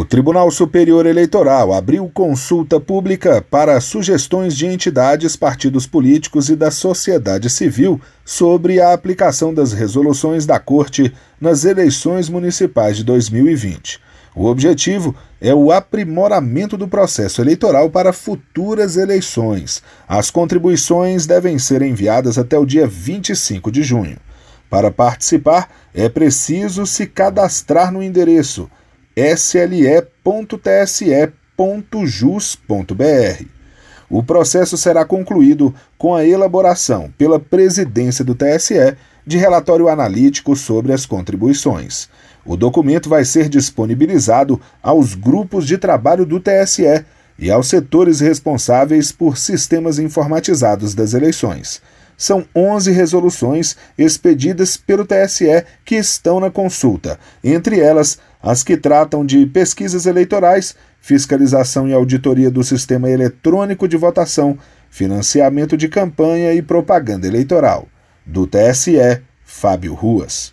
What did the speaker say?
O Tribunal Superior Eleitoral abriu consulta pública para sugestões de entidades, partidos políticos e da sociedade civil sobre a aplicação das resoluções da Corte nas eleições municipais de 2020. O objetivo é o aprimoramento do processo eleitoral para futuras eleições. As contribuições devem ser enviadas até o dia 25 de junho. Para participar, é preciso se cadastrar no endereço sle.tse.jus.br. O processo será concluído com a elaboração pela presidência do TSE de relatório analítico sobre as contribuições. O documento vai ser disponibilizado aos grupos de trabalho do TSE e aos setores responsáveis por sistemas informatizados das eleições. São 11 resoluções expedidas pelo TSE que estão na consulta, entre elas as que tratam de pesquisas eleitorais, fiscalização e auditoria do sistema eletrônico de votação, financiamento de campanha e propaganda eleitoral. Do TSE, Fábio Ruas.